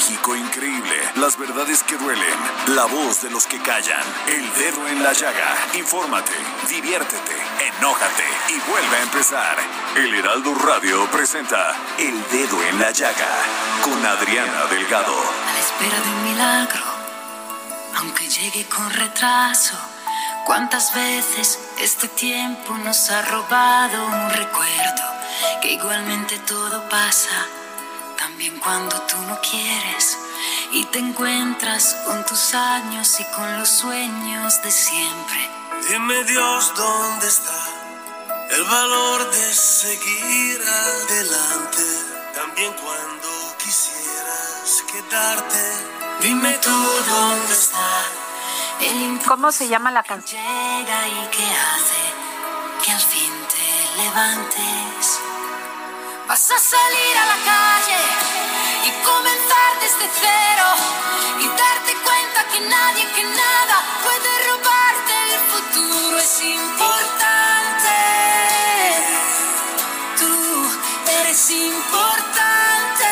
México increíble. Las verdades que duelen. La voz de los que callan. El dedo en la llaga. Infórmate, diviértete, enójate y vuelve a empezar. El Heraldo Radio presenta El Dedo en la Llaga con Adriana Delgado. a la espera de un milagro, aunque llegue con retraso. ¿Cuántas veces este tiempo nos ha robado un recuerdo? Que igualmente todo pasa, también cuando tú no quieres. Y te encuentras con tus años y con los sueños de siempre. Dime Dios dónde está el valor de seguir adelante, también cuando quisieras quedarte. Dime tú dónde está el ¿Cómo se llama la canción? llega y que hace que al fin te levantes. Vas a salir a la calle y comenzar desde cero y darte cuenta que nadie, que nada puede robarte el futuro. Es importante. Tú eres importante.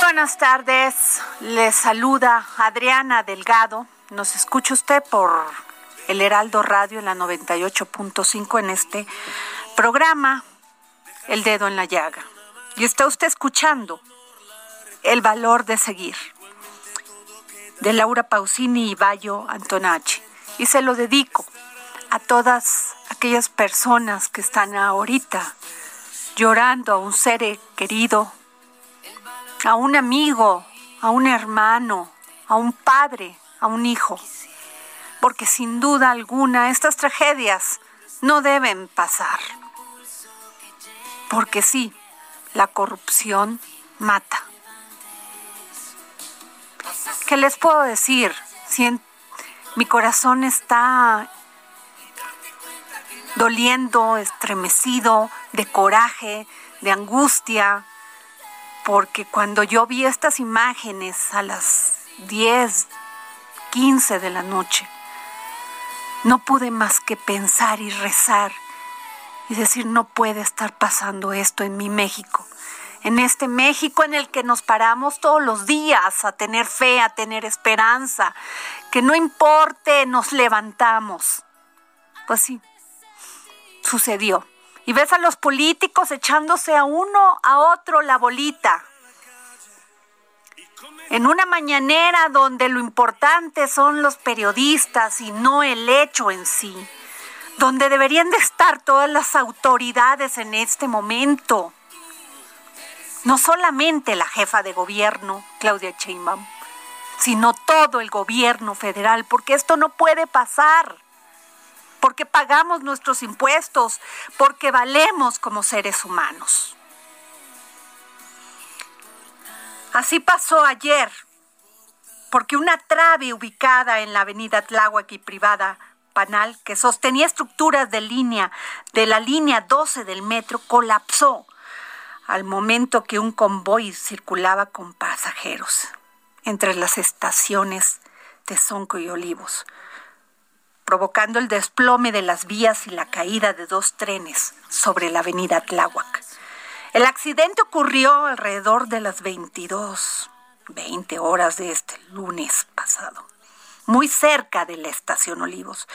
Buenas tardes, les saluda Adriana Delgado. Nos escucha usted por el Heraldo Radio en la 98.5 en este programa El Dedo en la Llaga. Y está usted escuchando El Valor de Seguir de Laura Pausini y Bayo Antonacci. Y se lo dedico a todas aquellas personas que están ahorita llorando a un ser querido, a un amigo, a un hermano, a un padre, a un hijo. Porque sin duda alguna estas tragedias no deben pasar. Porque sí, la corrupción mata. ¿Qué les puedo decir? Si mi corazón está doliendo, estremecido, de coraje, de angustia, porque cuando yo vi estas imágenes a las 10, 15 de la noche, no pude más que pensar y rezar y decir, no puede estar pasando esto en mi México, en este México en el que nos paramos todos los días a tener fe, a tener esperanza, que no importe, nos levantamos. Pues sí, sucedió. Y ves a los políticos echándose a uno a otro la bolita. En una mañanera donde lo importante son los periodistas y no el hecho en sí. Donde deberían de estar todas las autoridades en este momento. No solamente la jefa de gobierno, Claudia Sheinbaum, sino todo el gobierno federal, porque esto no puede pasar porque pagamos nuestros impuestos, porque valemos como seres humanos. Así pasó ayer, porque una trave ubicada en la avenida Tláhuac y privada Panal, que sostenía estructuras de línea de la línea 12 del metro, colapsó al momento que un convoy circulaba con pasajeros entre las estaciones de Sonco y Olivos provocando el desplome de las vías y la caída de dos trenes sobre la avenida Tláhuac. El accidente ocurrió alrededor de las 22, 20 horas de este lunes pasado, muy cerca de la estación Olivos.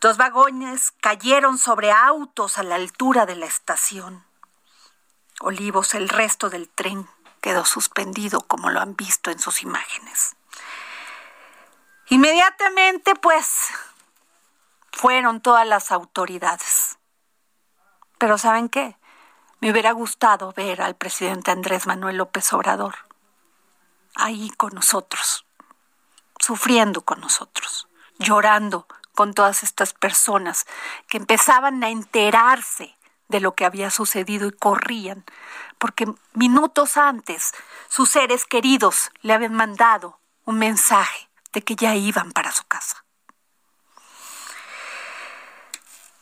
Dos vagones cayeron sobre autos a la altura de la estación. Olivos, el resto del tren quedó suspendido como lo han visto en sus imágenes. Inmediatamente, pues, fueron todas las autoridades. Pero ¿saben qué? Me hubiera gustado ver al presidente Andrés Manuel López Obrador ahí con nosotros, sufriendo con nosotros, llorando con todas estas personas que empezaban a enterarse de lo que había sucedido y corrían, porque minutos antes sus seres queridos le habían mandado un mensaje de que ya iban para su casa.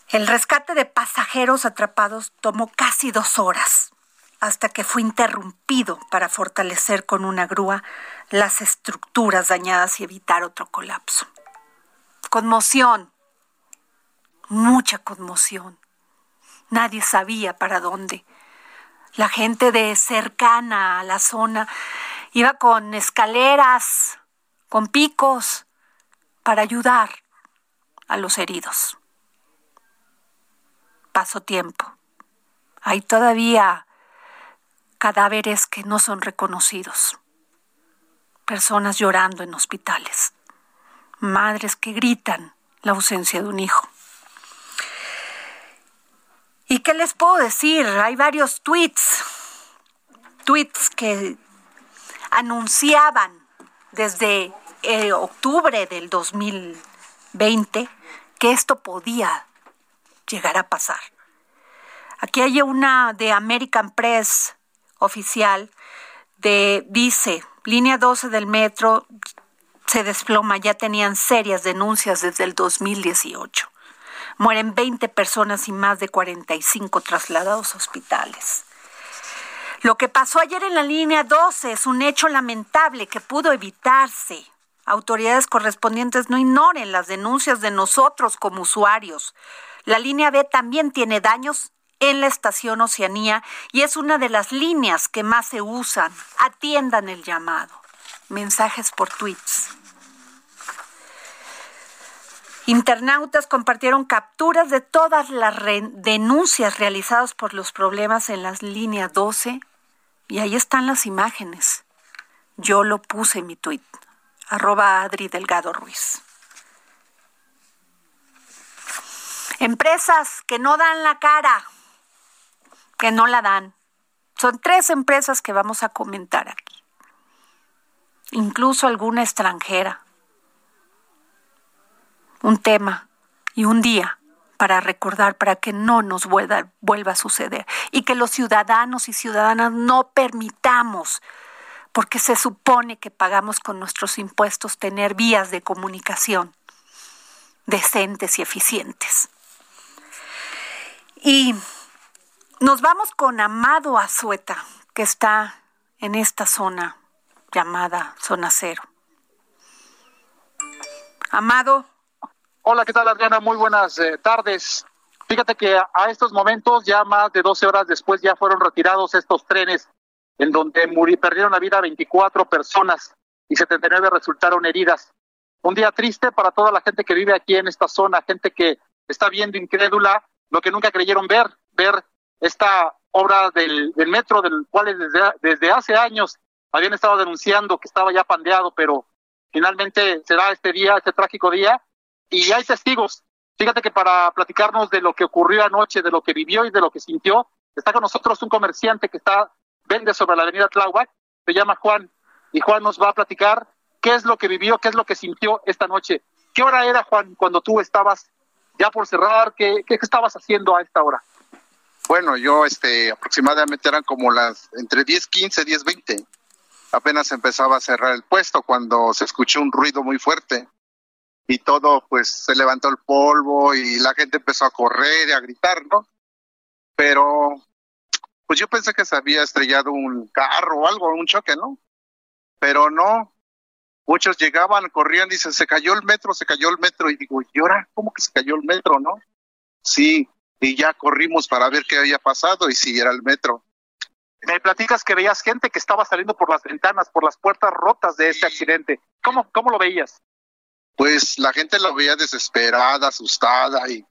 El rescate de pasajeros atrapados tomó casi dos horas, hasta que fue interrumpido para fortalecer con una grúa las estructuras dañadas y evitar otro colapso. Conmoción, mucha conmoción. Nadie sabía para dónde. La gente de cercana a la zona iba con escaleras, con picos, para ayudar a los heridos pasó tiempo. Hay todavía cadáveres que no son reconocidos, personas llorando en hospitales, madres que gritan la ausencia de un hijo. ¿Y qué les puedo decir? Hay varios tweets, tweets que anunciaban desde eh, octubre del 2020 que esto podía llegar a pasar. Aquí hay una de American Press oficial de dice, línea 12 del metro se desploma, ya tenían serias denuncias desde el 2018. Mueren 20 personas y más de 45 trasladados a hospitales. Lo que pasó ayer en la línea 12 es un hecho lamentable que pudo evitarse. Autoridades correspondientes no ignoren las denuncias de nosotros como usuarios. La línea B también tiene daños en la estación Oceanía y es una de las líneas que más se usan. Atiendan el llamado. Mensajes por tweets. Internautas compartieron capturas de todas las denuncias realizadas por los problemas en las líneas 12 y ahí están las imágenes. Yo lo puse en mi tweet, arroba Adri Delgado Ruiz. Empresas que no dan la cara, que no la dan. Son tres empresas que vamos a comentar aquí. Incluso alguna extranjera. Un tema y un día para recordar, para que no nos vuelva, a suceder y que los ciudadanos y ciudadanas no permitamos, porque se supone que pagamos con nuestros impuestos tener vías de comunicación decentes y eficientes. Y nos vamos con Amado Azueta, que está en esta zona llamada Zona Cero. Amado. Hola, ¿qué tal Adriana? Muy buenas eh, tardes. Fíjate que a, estos momentos, ya más de 12 horas después, ya fueron retirados estos trenes en donde perdieron la vida 24 personas y 79 resultaron heridas. Un día triste para toda la gente que vive aquí en esta zona, gente que está viendo incrédula lo que nunca creyeron ver, ver esta obra del, metro, del cual desde, desde hace años habían estado denunciando que estaba ya pandeado, pero finalmente se da este día, este trágico día, y hay testigos. Fíjate que para platicarnos de lo que ocurrió anoche, de lo que vivió y de lo que sintió, está con nosotros un comerciante que está vende sobre la avenida Tláhuac, se llama Juan, y Juan nos va a platicar qué es lo que vivió, qué es lo que sintió esta noche. ¿Qué hora era, Juan, cuando tú estabas ya por cerrar, ¿qué, qué, estabas haciendo a esta hora? Bueno, yo este, aproximadamente eran como las entre 10, 15, 10, 20. Apenas empezaba a cerrar el puesto cuando se escuchó un ruido muy fuerte y todo pues se levantó el polvo y la gente empezó a correr y a gritar, ¿no? Pero pues yo pensé que se había estrellado un carro o algo, un choque, ¿no? Pero no, muchos llegaban, corrían, dicen, se cayó el metro, se cayó el metro, y digo, ¿y ahora cómo que se cayó el metro, no? Sí, y ya corrimos para ver qué había pasado y si era el metro. Me platicas que veías gente que estaba saliendo por las ventanas, por las puertas rotas de este accidente. ¿Cómo, ¿Cómo lo veías? Pues la gente lo veía desesperada, asustada y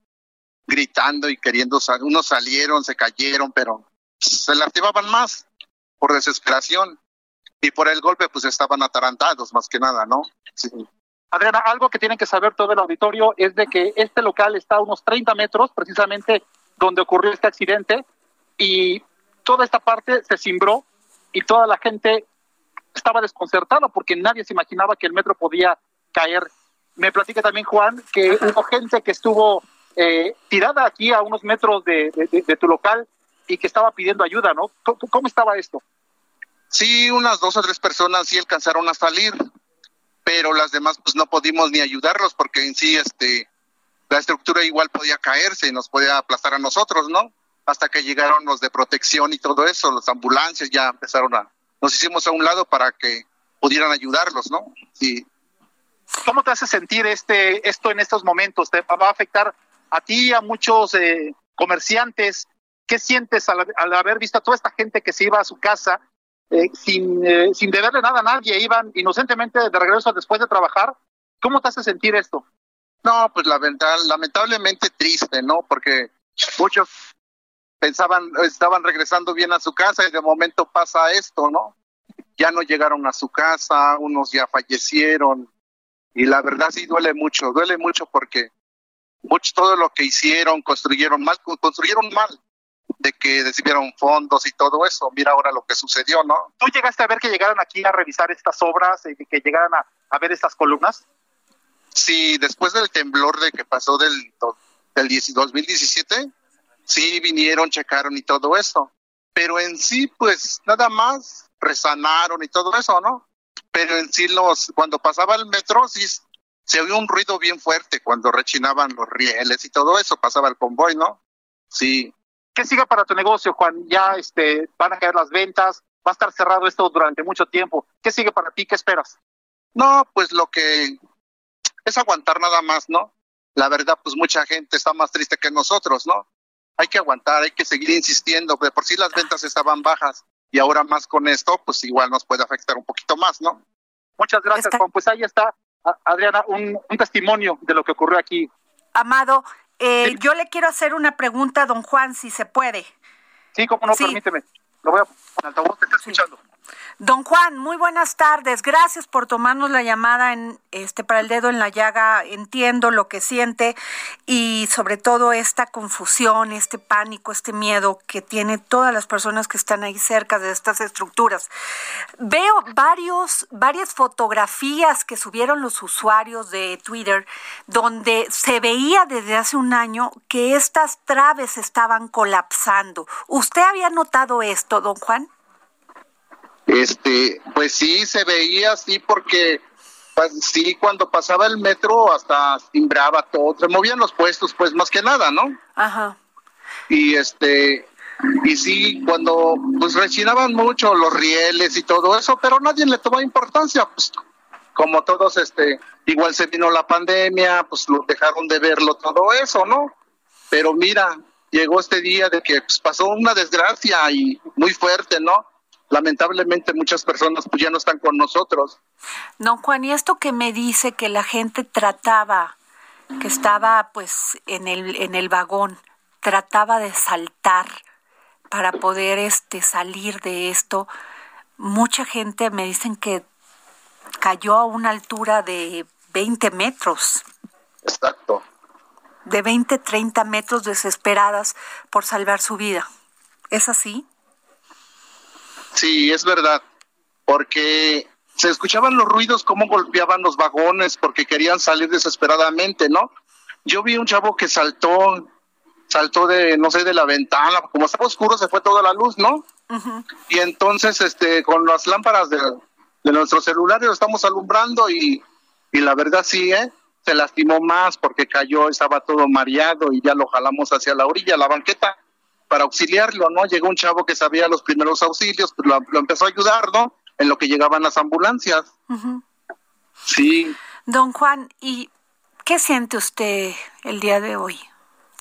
gritando y queriendo salir. Unos salieron, se cayeron, pero se lastimaban más por desesperación y por el golpe pues estaban atarantados más que nada, ¿no? Sí. Adriana, algo que tienen que saber todo el auditorio es de que este local está a unos 30 metros, precisamente donde ocurrió este accidente, y toda esta parte se cimbró y toda la gente estaba desconcertada porque nadie se imaginaba que el metro podía caer. Me platica también Juan que hubo gente que estuvo eh, tirada aquí a unos metros de, tu local y que estaba pidiendo ayuda, ¿no? ¿Cómo, estaba esto? Sí, unas dos o tres personas sí alcanzaron a salir, pero las demás pues no pudimos ni ayudarlos porque en sí este la estructura igual podía caerse y nos podía aplastar a nosotros, ¿no? Hasta que llegaron los de protección y todo eso, las ambulancias ya empezaron a nos hicimos a un lado para que pudieran ayudarlos, ¿no? Sí. ¿Cómo te hace sentir este esto en estos momentos? ¿Te va a afectar a ti, a muchos eh, comerciantes? ¿Qué sientes al, haber visto a toda esta gente que se iba a su casa eh, sin, eh, sin deberle nada a nadie? Iban inocentemente de regreso después de trabajar. ¿Cómo te hace sentir esto? No, pues lamentablemente triste, ¿no? Porque muchos pensaban, estaban regresando bien a su casa y de momento pasa esto, ¿no? Ya no llegaron a su casa, unos ya fallecieron y la verdad sí duele mucho, duele mucho porque todo lo que hicieron, construyeron mal, construyeron mal, de que recibieron fondos y todo eso. Mira ahora lo que sucedió, ¿no? ¿Tú llegaste a ver que llegaron aquí a revisar estas obras y que llegaran a, a ver estas columnas? Sí, después del temblor de que pasó del, del 2017, sí vinieron, checaron y todo eso. Pero en sí, pues nada más resanaron y todo eso, ¿no? Pero en sí, los, cuando pasaba el metro, sí se oía un ruido bien fuerte cuando rechinaban los rieles y todo eso, pasaba el convoy, ¿no? Sí. ¿Qué sigue para tu negocio, Juan? Ya este, van a caer las ventas, va a estar cerrado esto durante mucho tiempo. ¿Qué sigue para ti? ¿Qué esperas? No, pues lo que es aguantar nada más, ¿no? La verdad, pues mucha gente está más triste que nosotros, ¿no? Hay que aguantar, hay que seguir insistiendo, de por sí las ventas estaban bajas y ahora más con esto, pues igual nos puede afectar un poquito más, ¿no? Muchas gracias, Juan. Pues ahí está Adriana, un, testimonio de lo que ocurrió aquí. Amado, eh, yo le quiero hacer una pregunta a don Juan, si se puede. Sí, como no, permíteme. Lo voy a poner altavoz, te está escuchando. Don Juan, muy buenas tardes. Gracias por tomarnos la llamada en este para el dedo en la llaga. Entiendo lo que siente y sobre todo esta confusión, este pánico, este miedo que tiene todas las personas que están ahí cerca de estas estructuras. Veo varios varias fotografías que subieron los usuarios de Twitter donde se veía desde hace un año que estas traves estaban colapsando. ¿Usted había notado esto, don Juan? Este, pues sí, se veía así porque pues, sí, cuando pasaba el metro hasta timbraba todo, se movían los puestos, pues más que nada, ¿no? Ajá. Y este, y sí, cuando pues rechinaban mucho los rieles y todo eso, pero nadie le tomó importancia, pues como todos, este, igual se vino la pandemia, pues lo dejaron de verlo todo eso, ¿no? Pero mira, llegó este día de que pues, pasó una desgracia y muy fuerte, ¿no? Lamentablemente muchas personas pues ya no están con nosotros. No, Juan, y esto que me dice que la gente trataba, que estaba pues en el, en el vagón, trataba de saltar para poder este salir de esto. Mucha gente me dicen que cayó a una altura de 20 metros. Exacto. De 20, 30 metros desesperadas por salvar su vida. ¿Es así? Sí, es verdad, porque se escuchaban los ruidos, cómo golpeaban los vagones, porque querían salir desesperadamente, ¿no? Yo vi un chavo que saltó, saltó de, no sé, de la ventana, como estaba oscuro se fue toda la luz, ¿no? Y entonces, este, con las lámparas de, de nuestros celulares lo estamos alumbrando y, y la verdad sí, ¿eh? Se lastimó más porque cayó, estaba todo mareado y ya lo jalamos hacia la orilla, la banqueta para auxiliarlo, ¿no? Llegó un chavo que sabía los primeros auxilios, pues lo, empezó a ayudar, ¿no? En lo que llegaban las ambulancias. Sí. Don Juan, ¿y qué siente usted el día de hoy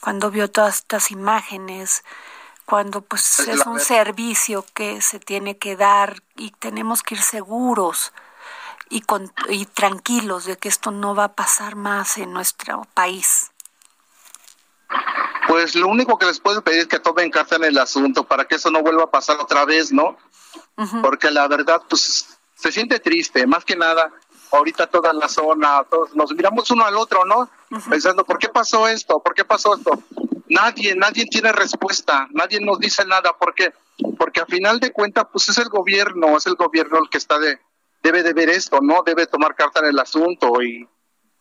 cuando vio todas estas imágenes? Cuando pues es, un servicio que se tiene que dar y tenemos que ir seguros y, y tranquilos de que esto no va a pasar más en nuestro país. Pues lo único que les puedo pedir es que tomen carta en el asunto para que eso no vuelva a pasar otra vez, ¿no? Porque la verdad, pues se siente triste, más que nada. ahorita toda la zona, todos nos miramos uno al otro, ¿no? Pensando, ¿por qué pasó esto? ¿Por qué pasó esto? Nadie, nadie tiene respuesta, nadie nos dice nada, ¿por qué? Porque a final de cuentas, pues es el gobierno, es el gobierno el que está de, debe de ver esto, ¿no? Debe tomar carta en el asunto y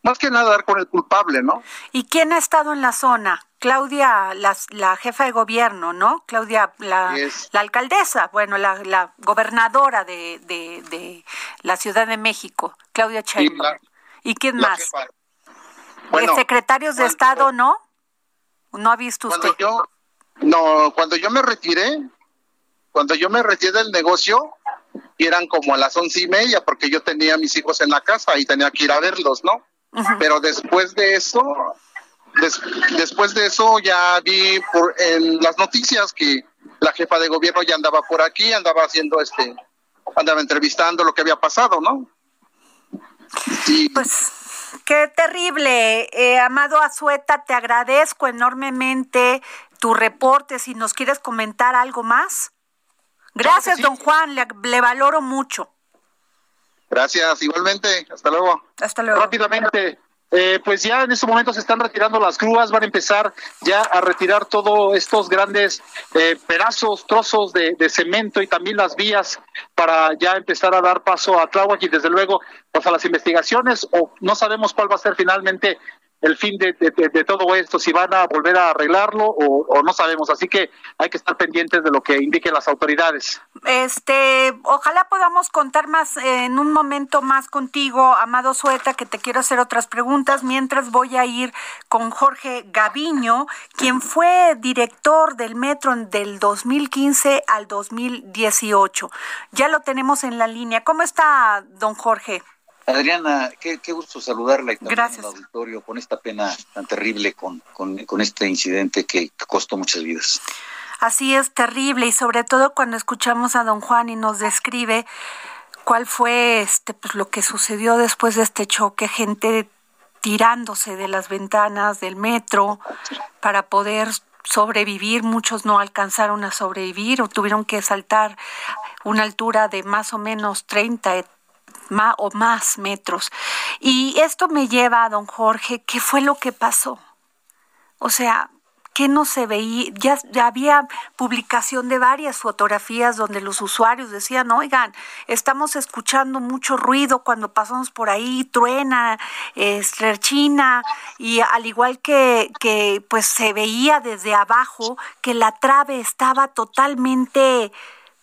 más que nada dar con el culpable, ¿no? ¿Y quién ha estado en la zona? Claudia, la, la jefa de gobierno, ¿no? Claudia, la, la alcaldesa, bueno, la, la gobernadora de, de, de, la Ciudad de México, Claudia Sheinbaum. ¿Y quién más? Bueno, secretarios de Estado, ¿no? ¿No ha visto usted? Yo, no, cuando yo me retiré, cuando yo me retiré del negocio, eran como a las once y media, porque yo tenía a mis hijos en la casa y tenía que ir a verlos, ¿no? Pero después de eso, después de eso ya vi por en las noticias que la jefa de gobierno ya andaba por aquí, andaba haciendo este, andaba entrevistando lo que había pasado, ¿no? Sí. Pues qué terrible, eh, Amado Azueta, te agradezco enormemente tu reporte. Si nos quieres comentar algo más. Gracias, don Juan, le valoro mucho. Gracias, igualmente. Hasta luego. Hasta luego. Rápidamente. Eh, pues ya en estos momentos se están retirando las grúas, van a empezar ya a retirar todos estos grandes eh, pedazos, trozos de, cemento y también las vías para ya empezar a dar paso a Tláhuac y desde luego pues a las investigaciones o no sabemos cuál va a ser finalmente el fin de, todo esto, si van a volver a arreglarlo o, no sabemos. Así que hay que estar pendientes de lo que indiquen las autoridades. Este, ojalá podamos contar más en un momento más contigo, Amado Sueta, que te quiero hacer otras preguntas. Mientras voy a ir con Jorge Gaviño, quien fue director del metro del 2015 al 2018. Ya lo tenemos en la línea. ¿Cómo está, don Jorge? Adriana, qué, gusto saludarla y también Gracias. auditorio con esta pena tan terrible, con, con, este incidente que, costó muchas vidas. Así es, terrible, y sobre todo cuando escuchamos a don Juan y nos describe cuál fue este pues lo que sucedió después de este choque, gente tirándose de las ventanas del metro para poder sobrevivir, muchos no alcanzaron a sobrevivir o tuvieron que saltar una altura de más o menos 30, o más metros. Y esto me lleva a don Jorge, ¿qué fue lo que pasó? O sea, ¿qué no se veía? Ya, ya, había publicación de varias fotografías donde los usuarios decían, oigan, estamos escuchando mucho ruido cuando pasamos por ahí, truena, estrechina, y al igual que, que pues se veía desde abajo que la trave estaba totalmente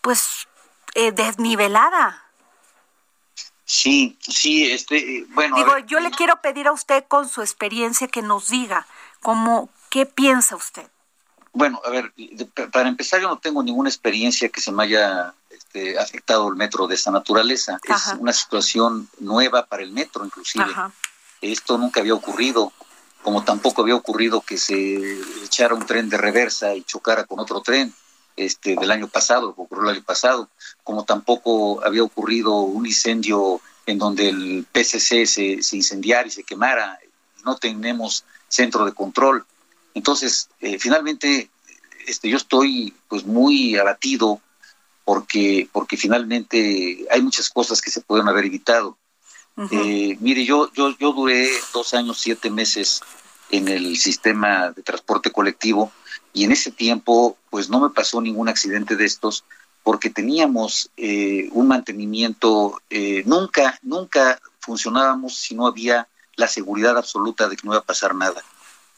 pues eh, desnivelada. Sí, sí, este, bueno. Digo, yo le quiero pedir a usted con su experiencia que nos diga cómo, qué piensa usted. Bueno, a ver, para empezar yo no tengo ninguna experiencia que se me haya este, afectado el metro de esa naturaleza. Es una situación nueva para el metro, inclusive. Esto nunca había ocurrido, como tampoco había ocurrido que se echara un tren de reversa y chocara con otro tren este, del año pasado, ocurrió el año pasado, como tampoco había ocurrido un incendio en donde el PCC se, se incendiara y se quemara, no tenemos centro de control. Entonces, eh, finalmente, este, yo estoy pues muy abatido porque, porque finalmente hay muchas cosas que se pueden haber evitado. Eh, mire, yo, yo, yo duré dos años, siete meses en el sistema de transporte colectivo y en ese tiempo pues no me pasó ningún accidente de estos porque teníamos eh, un mantenimiento, eh, nunca, nunca funcionábamos si no había la seguridad absoluta de que no iba a pasar nada.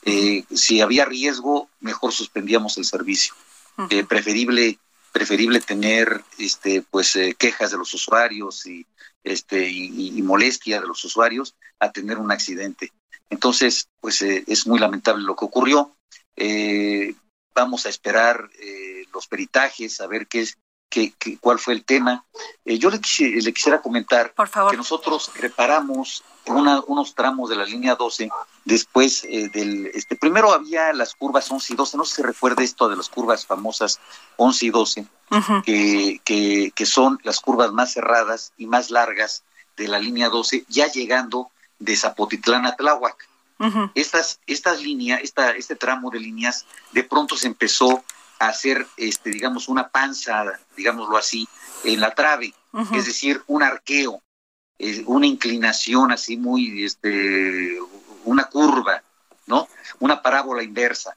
Eh, si había riesgo, mejor suspendíamos el servicio. preferible, preferible tener este, pues, quejas de los usuarios y, este, y, molestia de los usuarios a tener un accidente. Entonces, pues es muy lamentable lo que ocurrió. Eh, vamos a esperar eh, los peritajes, a ver qué es, qué, cuál fue el tema. Eh, yo le, le, quisiera comentar que nosotros reparamos unos tramos de la línea 12 después eh, del este primero había las curvas 11 y 12 no sé si se recuerda esto de las curvas famosas 11 y 12 que, que, que, son las curvas más cerradas y más largas de la línea 12 ya llegando de Zapotitlán a Tláhuac estas, estas líneas, esta, este tramo de líneas, de pronto se empezó a hacer, este, digamos, una panza, digámoslo así, en la trave, es decir, un arqueo. una inclinación así muy, este, una curva, ¿no? Una parábola inversa.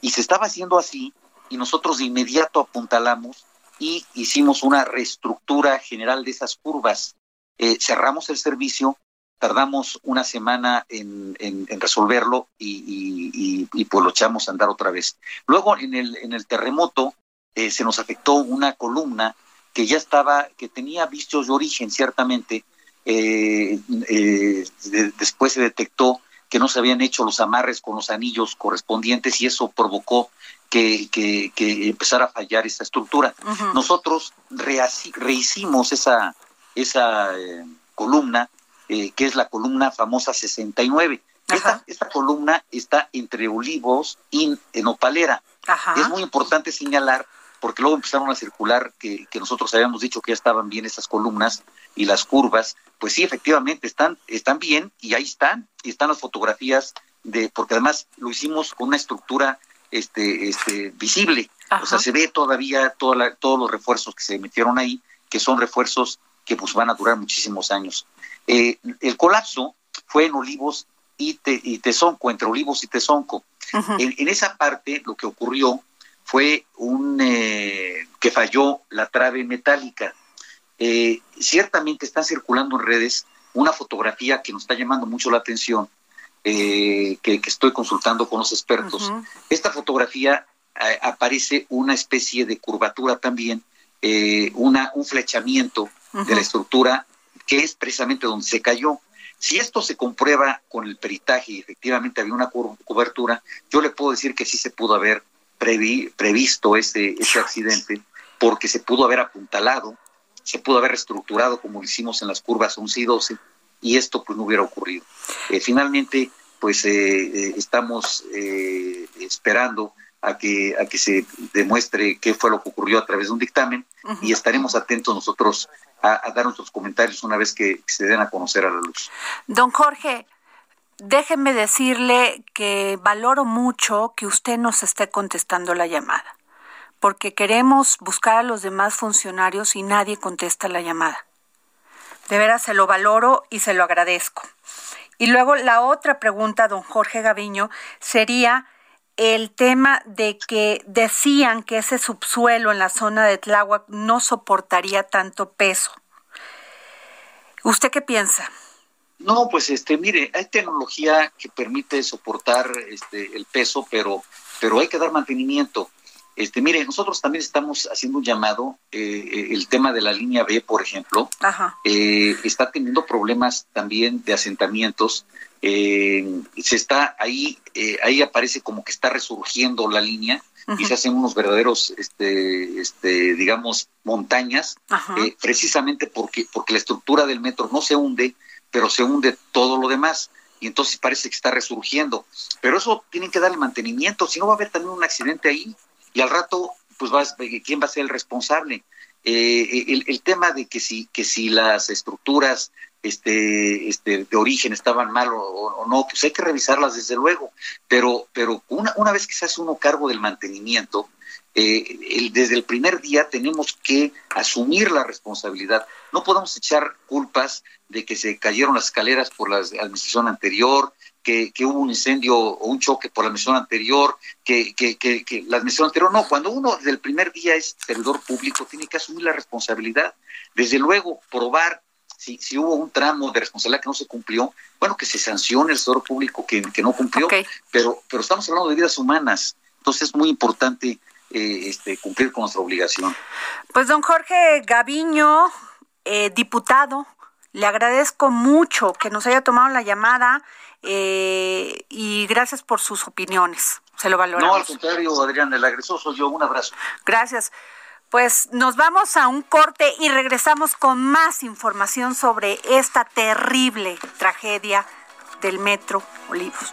Y se estaba haciendo así y nosotros de inmediato apuntalamos y hicimos una reestructura general de esas curvas. Eh, cerramos el servicio, tardamos una semana en, resolverlo y, pues lo echamos a andar otra vez. Luego en el, en el terremoto eh, se nos afectó una columna que ya estaba, que tenía vicios de origen ciertamente, eh, después se detectó que no se habían hecho los amarres con los anillos correspondientes y eso provocó que, que, empezara a fallar esa estructura. Nosotros rehicimos esa, esa eh, columna, eh, que es la columna famosa 69. Esta, esta, columna está entre Olivos y Nopalera. Es muy importante señalar porque luego empezaron a circular que, que, nosotros habíamos dicho que ya estaban bien esas columnas y las curvas, pues sí, efectivamente están, están bien y ahí están, y están las fotografías de, porque además lo hicimos con una estructura este, este, visible, o sea, se ve todavía toda todos los refuerzos que se metieron ahí, que son refuerzos que pues van a durar muchísimos años. Eh, el colapso fue en Olivos y, y Tezonco, entre Olivos y Tezonco. en, esa parte lo que ocurrió fue un eh, que falló la trave metálica. Eh, ciertamente está circulando en redes una fotografía que nos está llamando mucho la atención, eh, que, estoy consultando con los expertos. Esta fotografía aparece una especie de curvatura también, una, un flechamiento de la estructura que es precisamente donde se cayó. Si esto se comprueba con el peritaje y efectivamente había una cobertura, yo le puedo decir que sí se pudo haber previsto ese, ese accidente porque se pudo haber apuntalado, se pudo haber reestructurado como hicimos en las curvas 11 y 12 y esto pues no hubiera ocurrido. Eh, finalmente pues eh, eh, estamos esperando a que, a que se demuestre qué fue lo que ocurrió a través de un dictamen y estaremos atentos nosotros a, a, dar nuestros comentarios una vez que se den a conocer a la luz. Don Jorge, Déjeme decirle que valoro mucho que usted nos esté contestando la llamada, porque queremos buscar a los demás funcionarios y nadie contesta la llamada. De veras se lo valoro y se lo agradezco. Y luego la otra pregunta, don Jorge Gaviño, sería el tema de que decían que ese subsuelo en la zona de Tláhuac no soportaría tanto peso. ¿Usted qué piensa? No, pues este, mire, hay tecnología que permite soportar este el peso, pero pero hay que dar mantenimiento. Este, mire, nosotros también estamos haciendo un llamado, eh, el tema de la línea B, por ejemplo, eh, está teniendo problemas también de asentamientos. Eh, se está ahí, ahí aparece como que está resurgiendo la línea y se hacen unos verdaderos, este, este, digamos, montañas, precisamente porque porque la estructura del metro no se hunde, pero se hunde todo lo demás. Y entonces parece que está resurgiendo. Pero eso tienen que darle mantenimiento, si no va a haber también un accidente ahí y al rato, pues va, ¿quién va a ser el responsable? Eh, el, tema de que si, que si las estructuras este, este, de origen estaban mal o, no, pues hay que revisarlas desde luego, pero, pero una, una vez que se hace uno cargo del mantenimiento, eh, desde el primer día tenemos que asumir la responsabilidad. No podemos echar culpas de que se cayeron las escaleras por la administración anterior, que, hubo un incendio o un choque por la administración anterior, que, que, que, la administración anterior. No, cuando uno desde el primer día es servidor público, tiene que asumir la responsabilidad. Desde luego, probar si, si hubo un tramo de responsabilidad que no se cumplió, bueno, que se sancione el servidor público que, no cumplió, pero, pero estamos hablando de vidas humanas. Entonces es muy importante eh, este, cumplir con nuestra obligación. Pues don Jorge Gaviño, eh, diputado, le agradezco mucho que nos haya tomado la llamada eh, y gracias por sus opiniones. Se lo valoramos. No, al contrario, Adrián, el agresor soy yo. Un abrazo. Gracias. Pues nos vamos a un corte y regresamos con más información sobre esta terrible tragedia del Metro Olivos.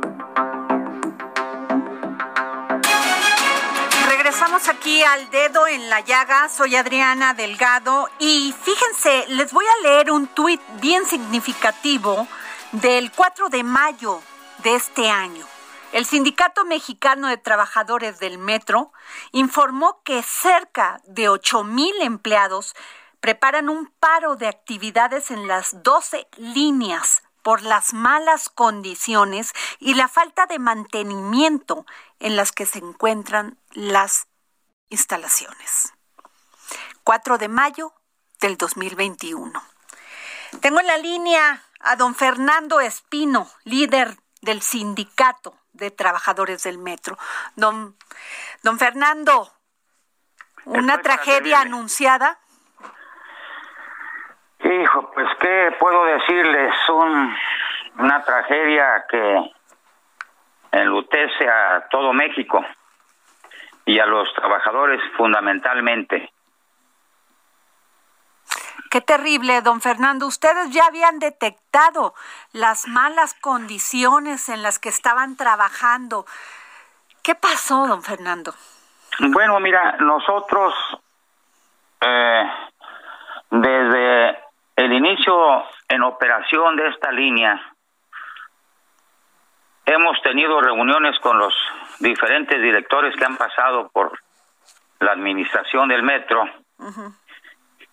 Regresamos aquí al dedo en la llaga. Soy Adriana Delgado y fíjense, les voy a leer un tuit bien significativo del 4 de mayo de este año. El Sindicato Mexicano de Trabajadores del Metro informó que cerca de 8 mil empleados preparan un paro de actividades en las 12 líneas por las malas condiciones y la falta de mantenimiento en las que se encuentran las instalaciones. 4 de mayo del 2021. Tengo en la línea a don Fernando Espino, líder del sindicato de trabajadores del metro. Don, don Fernando, ¿una tragedia anunciada? Hijo, pues qué puedo decirles, un, una tragedia que enlutece a todo México y a los trabajadores fundamentalmente. Qué terrible, don Fernando. Ustedes ya habían detectado las malas condiciones en las que estaban trabajando. ¿Qué pasó, don Fernando? Bueno, mira, nosotros eh, desde el inicio en operación de esta línea hemos tenido reuniones con los diferentes directores que han pasado por la administración del metro.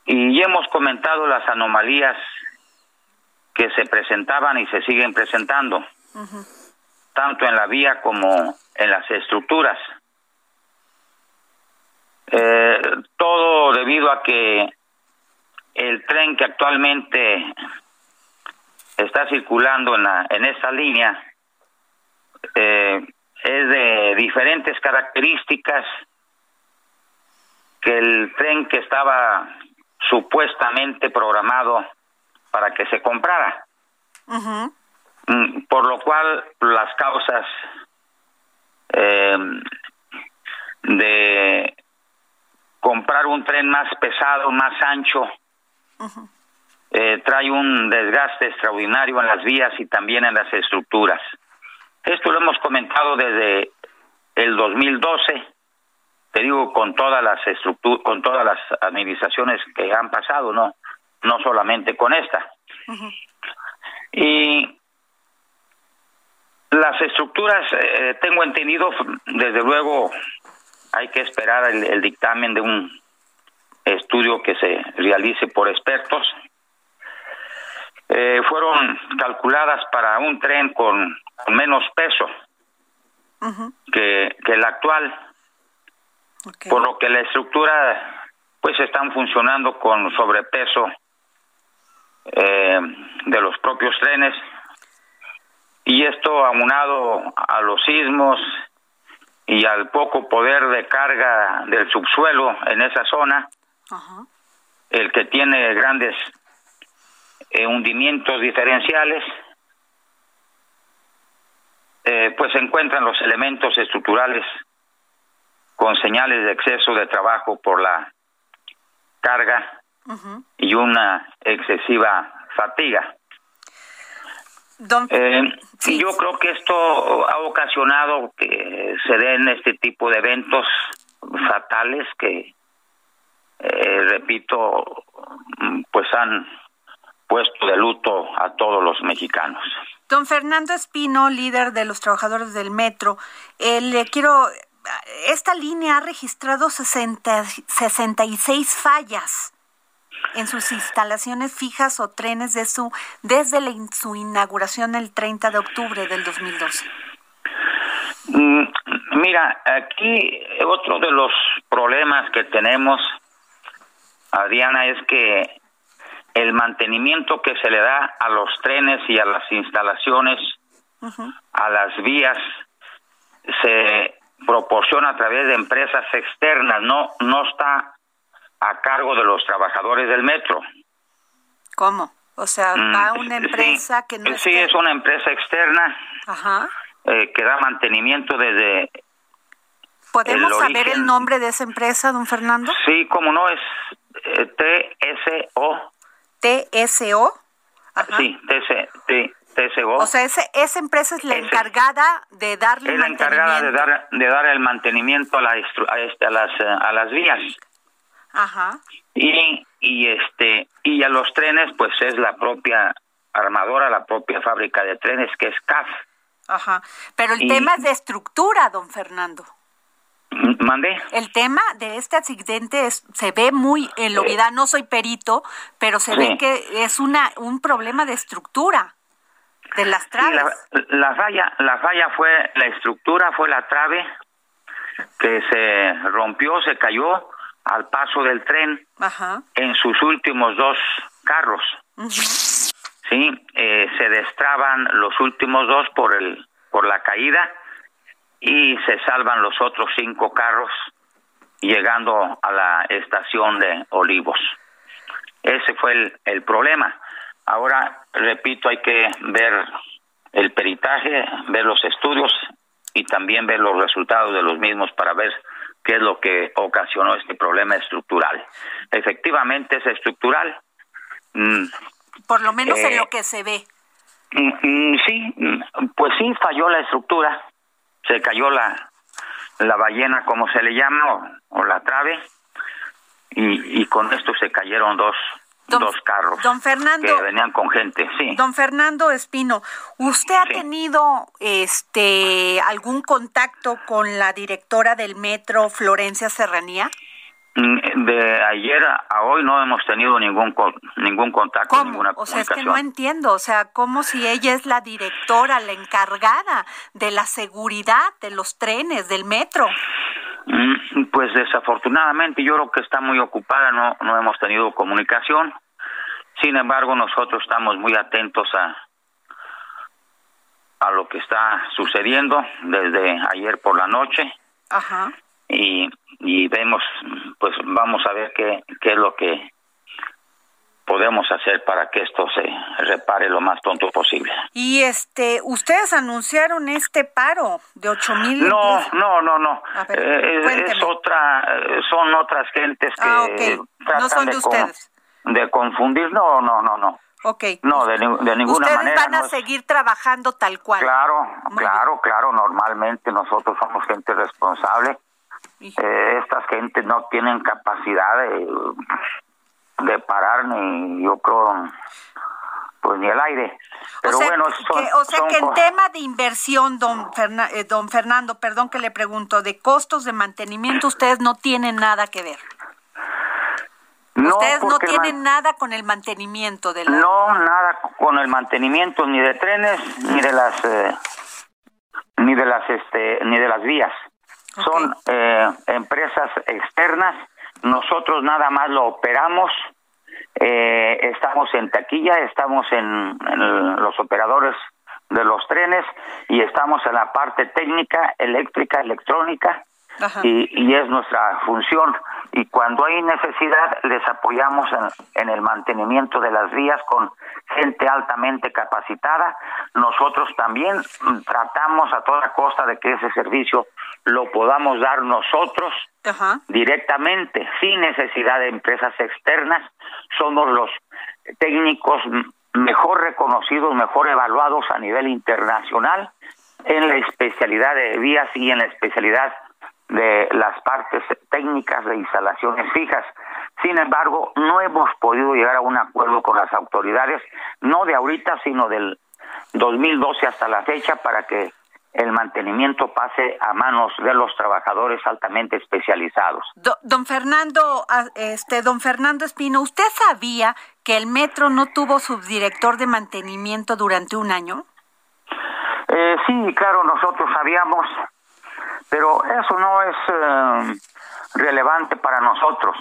Y hemos comentado las anomalías que se presentaban y se siguen presentando, tanto en la vía como en las estructuras. Eh, todo debido a que el tren que actualmente está circulando en, la, en esta línea eh, es de diferentes características que el tren que estaba supuestamente programado para que se comprara. Mm, por lo cual las causas eh, de comprar un tren más pesado, más ancho, eh, trae un desgaste extraordinario en las vías y también en las estructuras. Esto lo hemos comentado desde el 2012, te digo con todas las estructuras, con todas las administraciones que han pasado, no, no solamente con esta. Y las estructuras, eh, tengo entendido, desde luego hay que esperar el, dictamen de un estudio que se realice por expertos. Eh, fueron calculadas para un tren con menos peso que, que el actual, por lo que la estructura pues están funcionando con sobrepeso eh, de los propios trenes. Y esto aunado a los sismos y al poco poder de carga del subsuelo en esa zona, el que tiene grandes eh, hundimientos diferenciales, eh, pues se encuentran los elementos estructurales con señales de exceso de trabajo por la carga y una excesiva fatiga. Eh, Yo creo que esto ha ocasionado que se den este tipo de eventos fatales que, eh, repito, pues han puesto de luto a todos los mexicanos. Don Fernando Espino, líder de los trabajadores del metro, eh, le quiero, esta línea ha registrado 60, 66 fallas en sus instalaciones fijas o trenes de su desde su inauguración el 30 de octubre del 2012. Mm, mira, aquí otro de los problemas que tenemos, Adriana, es que el mantenimiento que se le da a los trenes y a las instalaciones, a las vías, se proporciona a través de empresas externas, no, no está a cargo de los trabajadores del metro. ¿Cómo? O sea, mm, va una empresa que no Sí, es una empresa externa eh, que da mantenimiento desde... ¿Podemos saber el nombre de esa empresa, don Fernando? Sí, como no, es eh, TSO. TSO. Sí, TSO. O sea, ese, esa empresa es la encargada de darle es la encargada de dar, de dar el mantenimiento a, la, a, este, a, las, a las vías. Ajá. Y, y, este, y a los trenes, pues es la propia armadora, la propia fábrica de trenes, que es CAF. Ajá. Pero el tema es de estructura, don Fernando. ¿Mandé? El tema de este accidente es, se ve muy en lo vida, no soy perito, pero se ve que es una un problema de estructura de las traves. la, falla, la falla fue la estructura, fue la trave que se rompió, se cayó al paso del tren en sus últimos dos carros. Sí, eh, se destraban los últimos dos por el por la caída y se salvan los otros cinco carros llegando a la estación de Olivos. Ese fue el, el problema. Ahora, repito, hay que ver el peritaje, ver los estudios y también ver los resultados de los mismos para ver qué es lo que ocasionó este problema estructural. Efectivamente es estructural. Mm, Por lo menos en eh, lo que se ve. Mm, mm, sí, pues sí, falló la estructura se cayó la, la ballena, como se le llama, o, la trave, y, y, con esto se cayeron dos, dos carros don Fernando, que venían con gente, sí. Don Fernando Espino, ¿usted ha tenido este algún contacto con la directora del metro, Florencia Serranía? Mm, de ayer a hoy no hemos tenido ningún ningún contacto, ninguna O sea, es que no entiendo, o sea, como si ella es la directora, la encargada de la seguridad de los trenes, del metro. Mm, pues desafortunadamente yo creo que está muy ocupada, no no hemos tenido comunicación. Sin embargo, nosotros estamos muy atentos a a lo que está sucediendo desde ayer por la noche. Ajá y, y vemos, pues vamos a ver qué, qué es lo que podemos hacer para que esto se repare lo más pronto posible. Y este, ustedes anunciaron este paro de ocho mil. No, no, no, no. Eh, es, otra, son otras gentes que ah, no son de, ustedes. de confundir. No, no, no, no. Ok. No, de, de ninguna manera. Ustedes van a seguir trabajando tal cual. Claro, claro, claro. Normalmente nosotros somos gente responsable eh, estas gentes no tienen capacidad de, de parar ni yo creo pues ni el aire pero o sea, bueno que, o sea que en tema de inversión don eh, don Fernando perdón que le pregunto de costos de mantenimiento ustedes no tienen nada que ver Ustedes no tienen nada con el mantenimiento de la... No, nada con el mantenimiento ni de trenes ni de las eh, ni de las este ni de las vías. Son eh, empresas externas, nosotros nada más lo operamos, eh, estamos en taquilla, estamos en, los operadores de los trenes y estamos en la parte técnica, eléctrica, electrónica y, y, es nuestra función. Y cuando hay necesidad les apoyamos en, en el mantenimiento de las vías con gente altamente capacitada. Nosotros también tratamos a toda costa de que ese servicio lo podamos dar nosotros directamente, sin necesidad de empresas externas. Somos los técnicos mejor reconocidos, mejor evaluados a nivel internacional en la especialidad de vías y en la especialidad de las partes técnicas de instalaciones fijas. Sin embargo, no hemos podido llegar a un acuerdo con las autoridades, no de ahorita, sino del 2012 hasta la fecha, para que el mantenimiento pase a manos de los trabajadores altamente especializados. don Fernando, ah, este, don Fernando Espino, ¿usted sabía que el metro no tuvo subdirector de mantenimiento durante un año? Eh, sí, claro, nosotros sabíamos, pero eso no es eh, relevante para nosotros.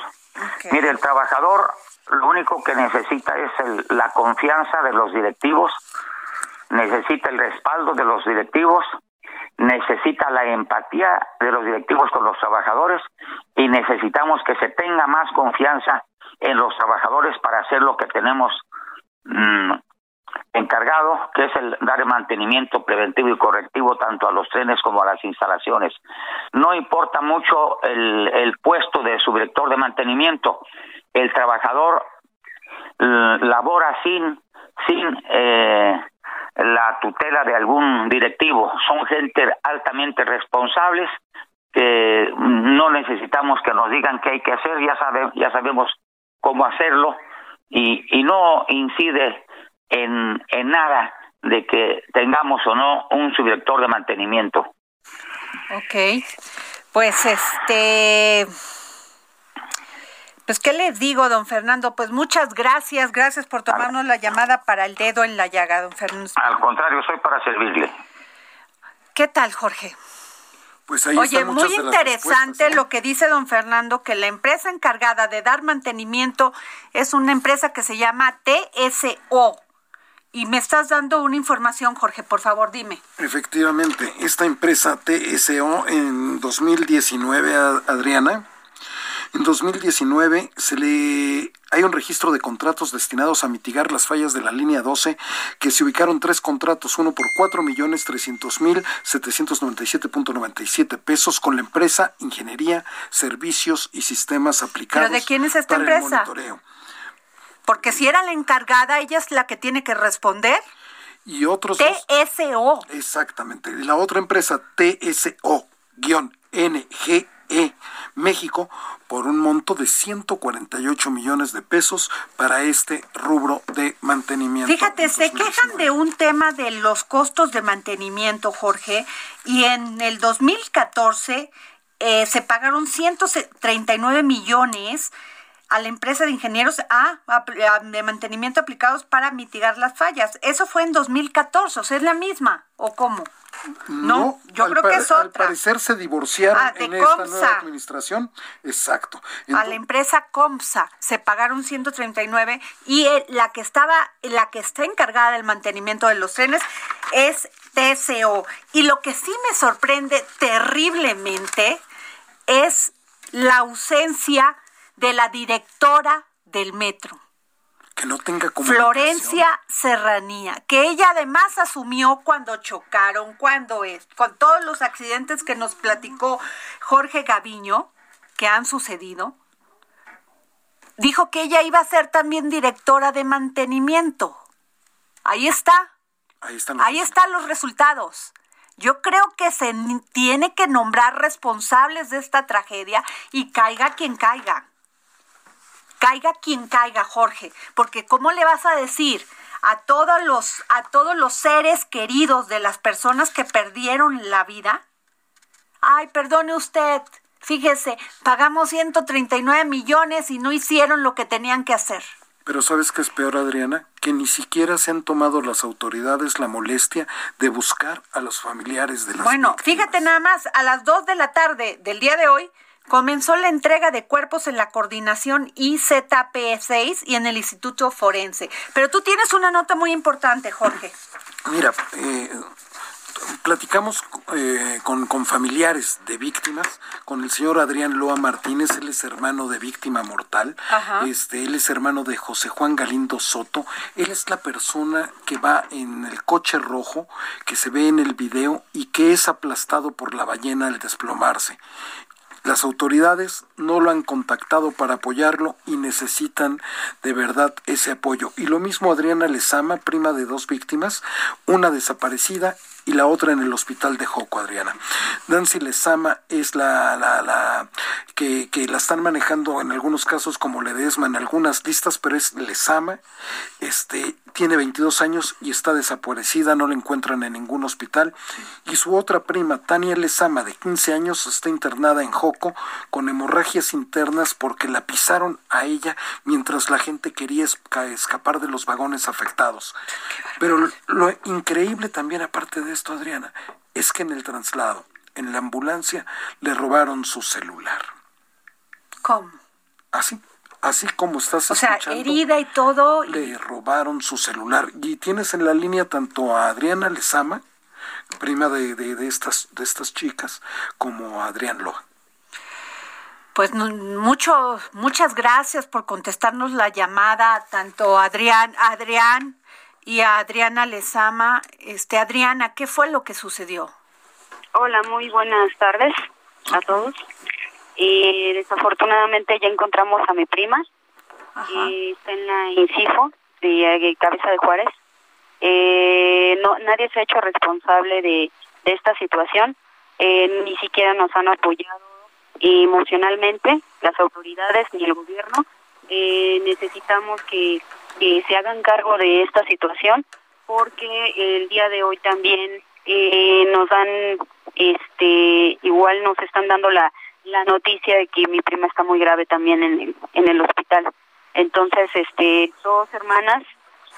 Mire, el trabajador lo único que necesita es la confianza de los directivos, necesita el respaldo de los directivos, necesita la empatía de los directivos con los trabajadores y necesitamos que se tenga más confianza en los trabajadores para hacer lo que tenemos mm, encargado, que es el dar mantenimiento preventivo y correctivo tanto a los trenes como a las instalaciones. No importa mucho el, el puesto de subdirector de mantenimiento, el trabajador labora sin, sin eh, la tutela de algún directivo. Son gente altamente responsables que no necesitamos que nos digan qué hay que hacer, ya, sabe, ya sabemos cómo hacerlo y, y no incide en, en nada de que tengamos o no un subdirector de mantenimiento. Ok, pues este... Pues, ¿qué les digo, don Fernando? Pues muchas gracias, gracias por tomarnos la llamada para el dedo en la llaga, don Fernando. Al contrario, soy para servirle. ¿Qué tal, Jorge? Pues ahí Oye, muy interesante lo que dice don Fernando, que la empresa encargada de dar mantenimiento es una empresa que se llama TSO. Y me estás dando una información, Jorge, por favor, dime. Efectivamente, esta empresa TSO en 2019, Adriana, en 2019 se le hay un registro de contratos destinados a mitigar las fallas de la línea 12, que se ubicaron tres contratos, uno por cuatro millones trescientos mil setecientos noventa y siete punto noventa y siete pesos con la empresa Ingeniería, Servicios y Sistemas Aplicados. ¿Pero de quién es esta empresa? Porque si era la encargada, ella es la que tiene que responder. Y otros. TSO. Exactamente. Y la otra empresa, TSO-NGE México, por un monto de 148 millones de pesos para este rubro de mantenimiento. Fíjate, se quejan de un tema de los costos de mantenimiento, Jorge, y en el 2014 eh, se pagaron 139 millones a la empresa de ingenieros a, de mantenimiento aplicados para mitigar las fallas. Eso fue en 2014, o sea, es la misma, ¿o cómo? No, yo creo que es otra. Al parecer se divorciaron ah, en esta nueva administración. Exacto. a la empresa Comsa se pagaron 139 y la que estaba, la que está encargada del mantenimiento de los trenes es TCO. Y lo que sí me sorprende terriblemente es la ausencia de la directora del metro. Que no tenga Florencia Serranía, que ella además asumió cuando chocaron, cuando es, con todos los accidentes que nos platicó Jorge Gaviño, que han sucedido, dijo que ella iba a ser también directora de mantenimiento. Ahí está. Ahí están Ahí están los resultados. Yo creo que se tiene que nombrar responsables de esta tragedia y caiga quien caiga caiga quien caiga, Jorge, porque ¿cómo le vas a decir a todos los a todos los seres queridos de las personas que perdieron la vida? Ay, perdone usted, fíjese, pagamos 139 millones y no hicieron lo que tenían que hacer. Pero ¿sabes qué es peor, Adriana? Que ni siquiera se han tomado las autoridades la molestia de buscar a los familiares de las Bueno, fíjate nada más, a las 2 de la tarde del día de hoy comenzó la entrega de cuerpos en la coordinación IZP6 y en el Instituto Forense. Pero tú tienes una nota muy importante, Jorge. Mira, eh, platicamos eh, con, con, familiares de víctimas, con el señor Adrián Loa Martínez, él es hermano de víctima mortal, este, él es hermano de José Juan Galindo Soto, él es la persona que va en el coche rojo que se ve en el video y que es aplastado por la ballena al desplomarse. Las autoridades no lo han contactado para apoyarlo y necesitan de verdad ese apoyo. Y lo mismo Adriana Lezama, prima de dos víctimas, una desaparecida y la otra en el hospital de Joco, Adriana. Nancy Lezama es la, la, la que, que, la están manejando en algunos casos como Ledesma en algunas listas, pero es Lezama, este, tiene 22 años y está desaparecida, no la encuentran en ningún hospital. Y su otra prima, Tania Lezama, de 15 años, está internada en Joco con hemorragias internas porque la pisaron a ella mientras la gente quería escapar de los vagones afectados. Pero lo increíble también, aparte de esto, Adriana, es que en el traslado, en la ambulancia, le robaron su celular. ¿Cómo? Así. Así como estás o sea, herida y todo. Le robaron su celular. Y tienes en la línea tanto a Adriana Lezama, prima de, de, estas, de estas chicas, como a Adrián Loa. Pues mucho, muchas gracias por contestarnos la llamada, tanto a Adrián, Adrián y a Adriana Lezama. Este, Adriana, ¿qué fue lo que sucedió? Hola, muy buenas tardes a todos. Y desafortunadamente ya encontramos a mi prima, y está en la INCIFO de Cabeza de Juárez. Eh, no, nadie se ha hecho responsable de, de esta situación, eh, ni siquiera nos han apoyado emocionalmente las autoridades ni el gobierno. Eh, necesitamos que, que se hagan cargo de esta situación porque el día de hoy también eh, nos dan, este, igual nos están dando la la noticia de que mi prima está muy grave también en el, en el hospital. Entonces, este, dos hermanas,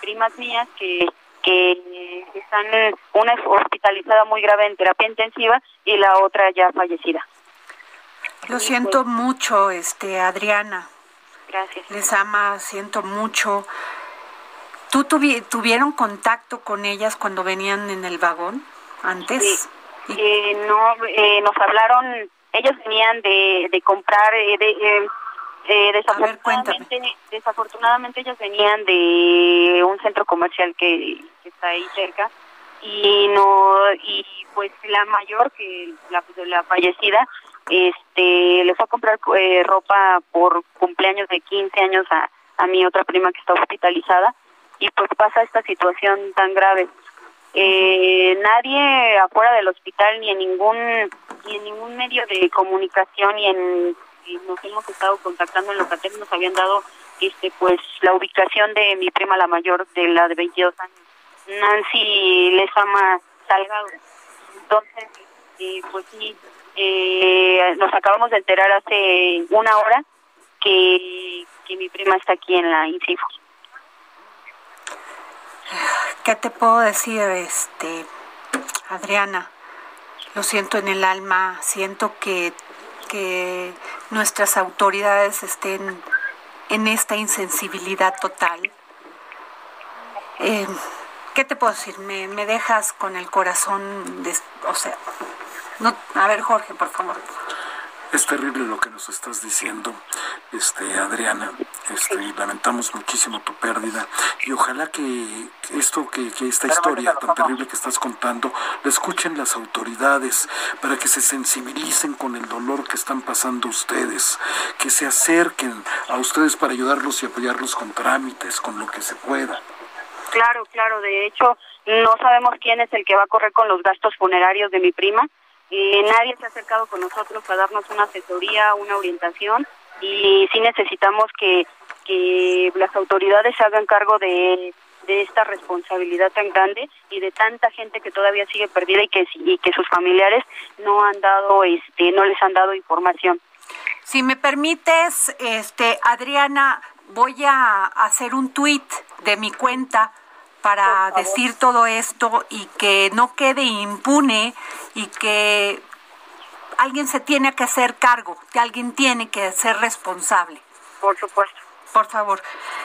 primas mías que que están una hospitalizada muy grave en terapia intensiva y la otra ya fallecida. Lo siento mucho, este Adriana. Gracias. Les ama, siento mucho. ¿Tú tuvieron contacto con ellas cuando venían en el vagón antes? Eh, no, eh, nos hablaron ellos venían de, de comprar, eh, de, eh, eh desafortunadamente, desafortunadamente ellos venían de un centro comercial que, está ahí cerca y no y pues la mayor que la, la fallecida este le fue a comprar eh, ropa por cumpleaños de 15 años a, a mi otra prima que está hospitalizada y pues pasa esta situación tan grave eh, nadie afuera del hospital ni en ningún ni en ningún medio de comunicación y en nos hemos estado contactando en Locatel nos habían dado este pues la ubicación de mi prima la mayor de la de 22 años. Nancy Lezama Salgado. Entonces eh, pues sí eh, nos acabamos de enterar hace una hora que, que mi prima está aquí en la INCIFO ¿Qué te puedo decir, este, Adriana? Lo siento en el alma, siento que, que nuestras autoridades estén en esta insensibilidad total. Eh, ¿Qué te puedo decir? Me, me dejas con el corazón, de, o sea, no, a ver Jorge, por favor. Es terrible lo que nos estás diciendo, este Adriana. Este, lamentamos muchísimo tu pérdida y ojalá que esto que, esta historia tan terrible que estás contando lo escuchen las autoridades para que se sensibilicen con el dolor que están pasando ustedes, que se acerquen a ustedes para ayudarlos y apoyarlos con trámites, con lo que se pueda. Claro, claro, de hecho no sabemos quién es el que va a correr con los gastos funerarios de mi prima eh, nadie se ha acercado con nosotros a darnos una asesoría, una orientación y sí necesitamos que, que las autoridades se hagan cargo de, de esta responsabilidad tan grande y de tanta gente que todavía sigue perdida y que, y que sus familiares no han dado, este, no les han dado información. Si me permites, este, Adriana, voy a hacer un tuit de mi cuenta para decir todo esto y que no quede impune y que alguien se tiene que hacer cargo, que alguien tiene que ser responsable. Por supuesto. Por favor.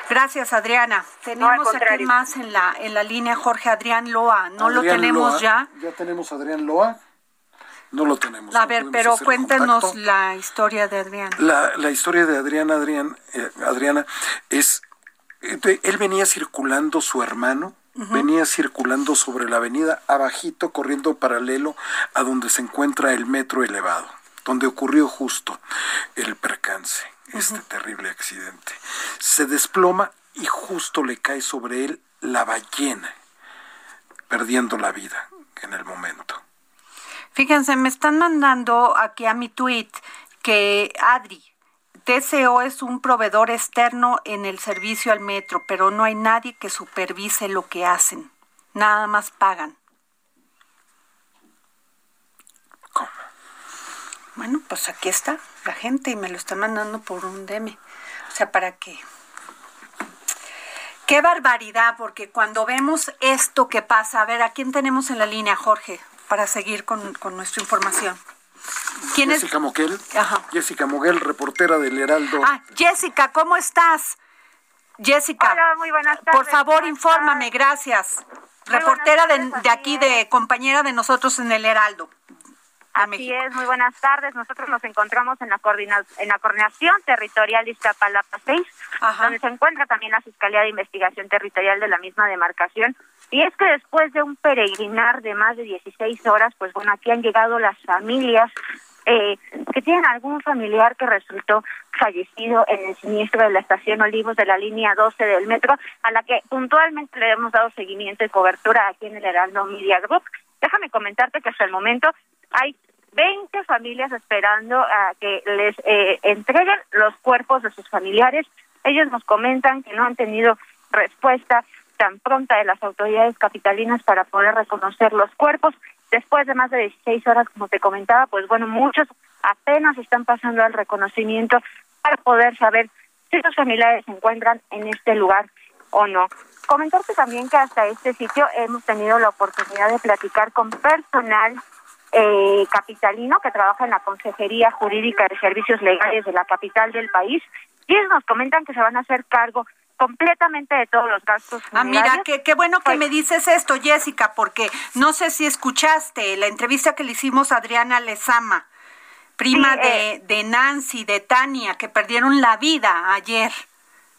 Gracias, Adriana. Tenemos aquí más en la en la línea Jorge Adrián Loa. ¿No lo tenemos ya? Ya tenemos a Adrián Loa. No lo tenemos. A ver, pero cuéntenos la historia de Adrián. La, la historia de Adrián, Adrián, eh, Adriana, es él venía circulando su hermano, venía circulando sobre la avenida abajito, corriendo paralelo a donde se encuentra el metro elevado, donde ocurrió justo el percance, este terrible accidente. Se desploma y justo le cae sobre él la ballena, perdiendo la vida. en el momento. Fíjense, me están mandando aquí a mi tweet que Adri, TCO es un proveedor externo en el servicio al metro, pero no hay nadie que supervise lo que hacen. Nada más pagan. ¿Cómo? Bueno, pues aquí está la gente y me lo están mandando por un DM. O sea, ¿para qué? Qué barbaridad, porque cuando vemos esto que pasa, a ver, ¿a quién tenemos en la línea, Jorge, para seguir con, con nuestra información? ¿Quién Jessica Moguel. Ajá. Jessica Moguel, reportera del Heraldo. Ah, Jessica, ¿cómo estás? Jessica. Hola, muy buenas tardes. Por favor, infórmame, gracias. reportera de, de, aquí, de compañera de nosotros en el Heraldo. Así es, muy buenas tardes. Nosotros nos encontramos en la, en la coordinación territorial de Iztapalapa 6, donde se encuentra también la Fiscalía de Investigación Territorial de la misma demarcación. Y es que después de un peregrinar de más de 16 horas, pues bueno, aquí han llegado las familias eh, que tienen algún familiar que resultó fallecido en el siniestro de la estación Olivos de la línea 12 del metro, a la que puntualmente le hemos dado seguimiento y cobertura aquí en el Heraldo Media Group. Déjame comentarte que hasta el momento hay 20 familias esperando a que les eh, entreguen los cuerpos de sus familiares. Ellos nos comentan que no han tenido respuesta tan pronta de las autoridades capitalinas para poder reconocer los cuerpos. Después de más de 16 horas, como te comentaba, pues bueno, muchos apenas están pasando al reconocimiento para poder saber si sus familiares se encuentran en este lugar o no. Comentarte también que hasta este sitio hemos tenido la oportunidad de platicar con personal eh, capitalino que trabaja en la Consejería Jurídica de Servicios Legales de la capital del país y ellos nos comentan que se van a hacer cargo completamente de todos los gastos. Ah, mira, qué, qué bueno que pues me dices esto, Jessica, porque no sé si escuchaste la entrevista que le hicimos a Adriana Lezama, prima de, eh, de Nancy, de Tania, que perdieron la vida ayer.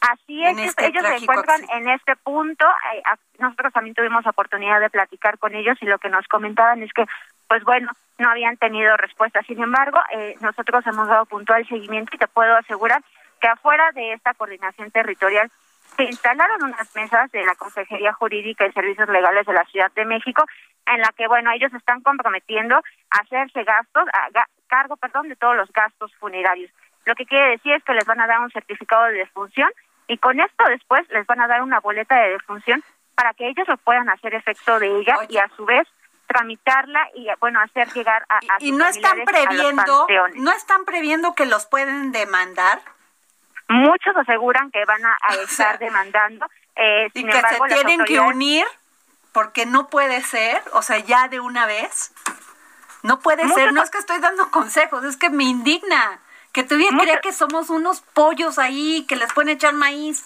Así es, este ellos se encuentran en este punto. Eh, nosotros también tuvimos oportunidad de platicar con ellos y lo que nos comentaban es que pues bueno, no habían tenido respuesta. Sin embargo, eh, nosotros hemos dado puntual seguimiento y te puedo asegurar que afuera de esta coordinación territorial se instalaron unas mesas de la Consejería Jurídica y Servicios Legales de la Ciudad de México en la que, bueno, ellos están comprometiendo a hacerse gastos, a cargo, perdón, de todos los gastos funerarios. Lo que quiere decir es que les van a dar un certificado de defunción y con esto después les van a dar una boleta de defunción para que ellos lo puedan hacer efecto de ella y a su vez tramitarla y bueno hacer llegar a, y no están previendo no están previendo que los pueden demandar muchos aseguran que van a, estar demandando eh, y que se tienen que unir porque no puede ser o sea ya de una vez. No puede ser no es que estoy dando consejos es que me indigna que todavía crea que somos unos pollos ahí que les pueden echar maíz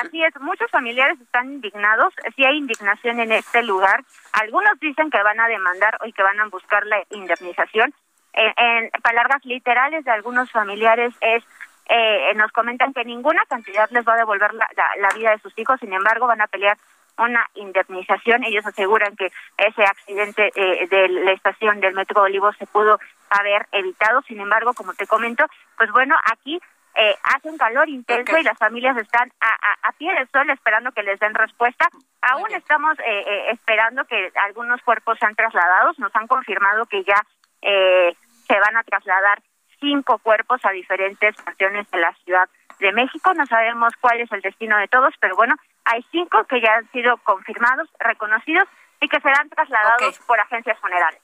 Así es, muchos familiares están indignados, sí hay indignación en este lugar. Algunos dicen que van a demandar y que van a buscar la indemnización. En, palabras literales de algunos familiares es eh, nos comentan que ninguna cantidad les va a devolver la, vida de sus hijos, sin embargo van a pelear una indemnización. Ellos aseguran que ese accidente eh, de la estación del Metro Olivos se pudo haber evitado. Sin embargo, como te comento, pues bueno, aquí eh, hace un calor intenso y las familias están a, a, pie del sol esperando que les den respuesta. Aún estamos eh, eh, esperando que algunos cuerpos sean trasladados. Nos han confirmado que ya eh, se van a trasladar cinco cuerpos a diferentes naciones de la Ciudad de México. No sabemos cuál es el destino de todos, pero bueno, hay cinco que ya han sido confirmados, reconocidos y que serán trasladados por agencias funerales.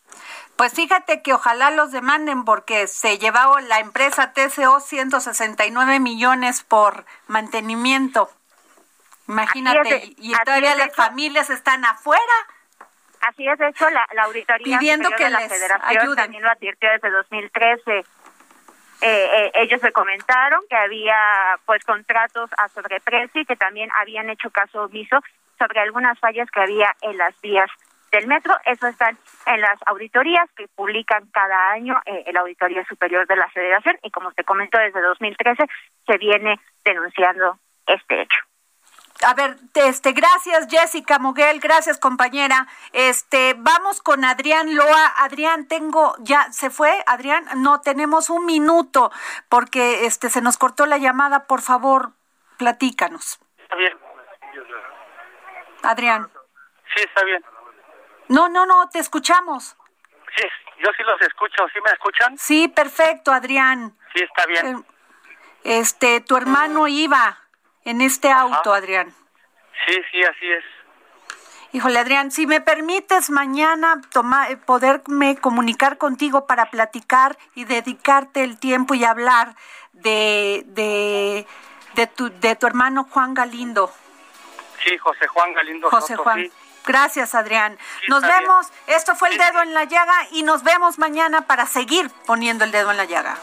Pues fíjate que ojalá los demanden porque se llevaba la empresa TCO 169 millones por mantenimiento. Imagínate, y todavía las familias están afuera. Así es, de hecho, la, auditoría pidiendo que de la Federación también lo advirtió desde 2013. Eh, eh, ellos me comentaron que había pues contratos a sobreprecio y que también habían hecho caso omiso sobre algunas fallas que había en las vías del metro. Eso están en las auditorías que publican cada año eh, la Auditoría Superior de la Federación y como te comento desde 2013 se viene denunciando este hecho. A ver, este, gracias Jessica Muguel, gracias compañera. Este, vamos con Adrián Loa. Adrián, tengo ya se fue, Adrián, no tenemos un minuto porque este se nos cortó la llamada, por favor, platícanos. Está bien. Adrián. Sí, está bien. No, no, no, te escuchamos. Sí, yo sí los escucho. ¿Sí me escuchan? Sí, perfecto, Adrián. Sí, está bien. Eh, este, tu hermano iba en este auto, Adrián. Sí, sí, así es. Híjole, Adrián, si me permites mañana toma, eh, poderme comunicar contigo para platicar y dedicarte el tiempo y hablar de, de, de, tu, de tu hermano Juan Galindo. Sí, José Juan Galindo. José Juan. Gracias, Adrián. nos vemos. Esto fue el dedo en la llaga y nos vemos mañana para seguir poniendo el dedo en la llaga.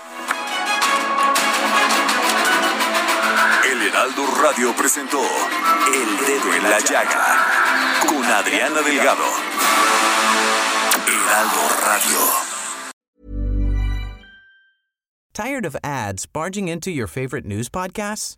El Heraldo Radio presentó El Dedo en la Llaga con Adriana Delgado. Heraldo Radio. Tired of ads barging into your favorite news podcasts?